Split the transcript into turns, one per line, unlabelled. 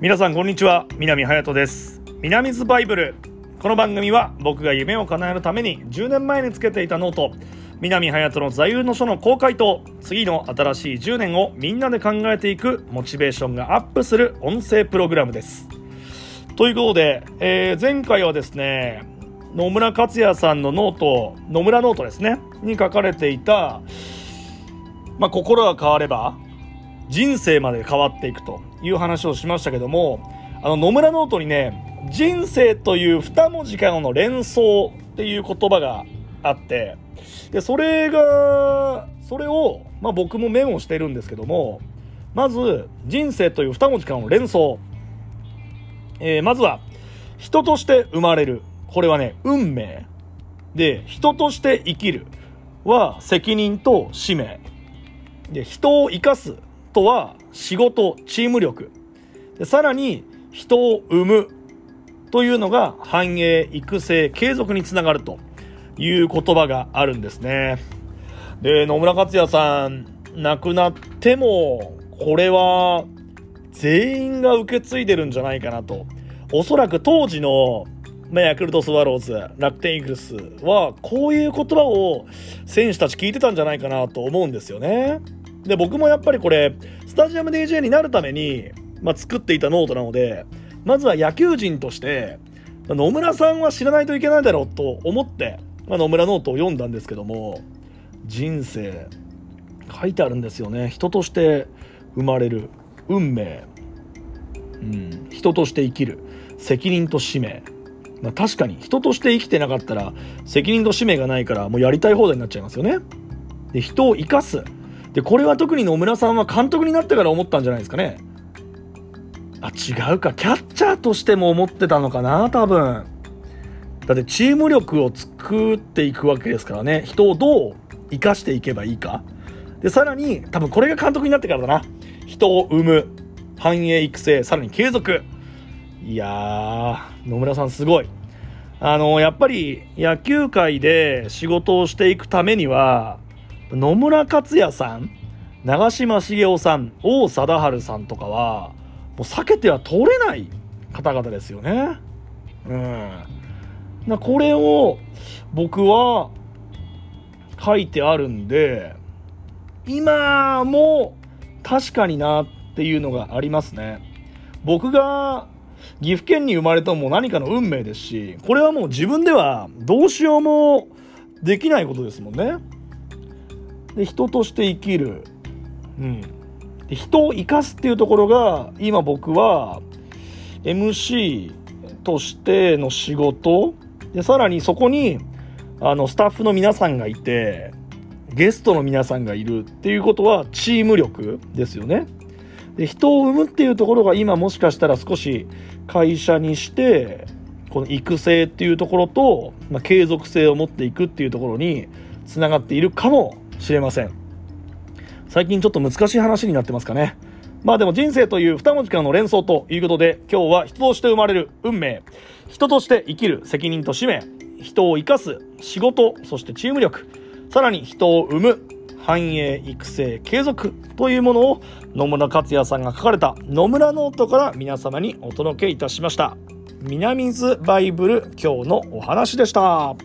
皆さんこんにちは。南隼人です。南ズバイブル。この番組は僕が夢を叶えるために10年前につけていたノート南隼人の座右の書の公開と次の新しい10年をみんなで考えていくモチベーションがアップする音声プログラムです。ということで、えー、前回はですね野村克也さんのノート野村ノートですねに書かれていた、まあ、心が変われば人生まで変わっていくという話をしましたけども、あの野村ノートにね、人生という2文字からの連想っていう言葉があって、で、それが、それを、まあ僕もメモしてるんですけども、まず、人生という2文字からの連想。えー、まずは、人として生まれる。これはね、運命。で、人として生きるは責任と使命。で、人を生かすとは仕事、チーム力。でさらに人を生むというのが繁栄、育成、継続につながるという言葉があるんですね。で、野村克也さん、亡くなっても、これは全員が受け継いでるんじゃないかなと。おそらく当時のま、ヤクルトスワローズ、楽天イーグルスは、こういう言葉を選手たち聞いてたんじゃないかなと思うんですよね。で、僕もやっぱりこれ、スタジアム DJ になるために、まあ、作っていたノートなので、まずは野球人として、野村さんは知らないといけないだろうと思って、まあ、野村ノートを読んだんですけども、人生、書いてあるんですよね。人として生まれる、運命、うん、人として生きる、責任と使命。まあ、確かに人として生きてなかったら責任と使命がないからもうやりたい放題になっちゃいますよね。で人を生かすでこれは特に野村さんは監督になってから思ったんじゃないですかね。あ違うか。キャッチャーとしても思ってたのかな多分。だってチーム力を作っていくわけですからね。人をどう生かしていけばいいか。でさらに多分これが監督になってからだな。人を生む。繁栄育成。さらに継続。いやー野村さんすごい。あのやっぱり野球界で仕事をしていくためには野村克也さん、長嶋茂雄さん、王貞治さんとかは、もう避けては通れない方々ですよね。うん。なこれを僕は書いてあるんで、今も確かになっていうのがありますね。僕が岐阜県に生まれたのも何かの運命ですし、これはもう自分ではどうしようもできないことですもんね。で人として生きる、うん、で人を生かすっていうところが今僕は MC としての仕事。でさらにそこにあのスタッフの皆さんがいてゲストの皆さんがいるっていうことはチーム力ですよね。で人を生むっていうところが今もしかしたら少し会社にしてこの育成っていうところと、まあ、継続性を持っていくっていうところにつながっているかもしれません。最近ちょっと難しい話になってますかね。まあでも人生という二文字からの連想ということで、今日は人として生まれる運命、人として生きる責任と使命、人を生かす仕事、そしてチーム力、さらに人を生む繁栄、育成、継続というものを野村克也さんが書かれた野村ノートから皆様にお届けいたしました。南ズバイブル今日のお話でした。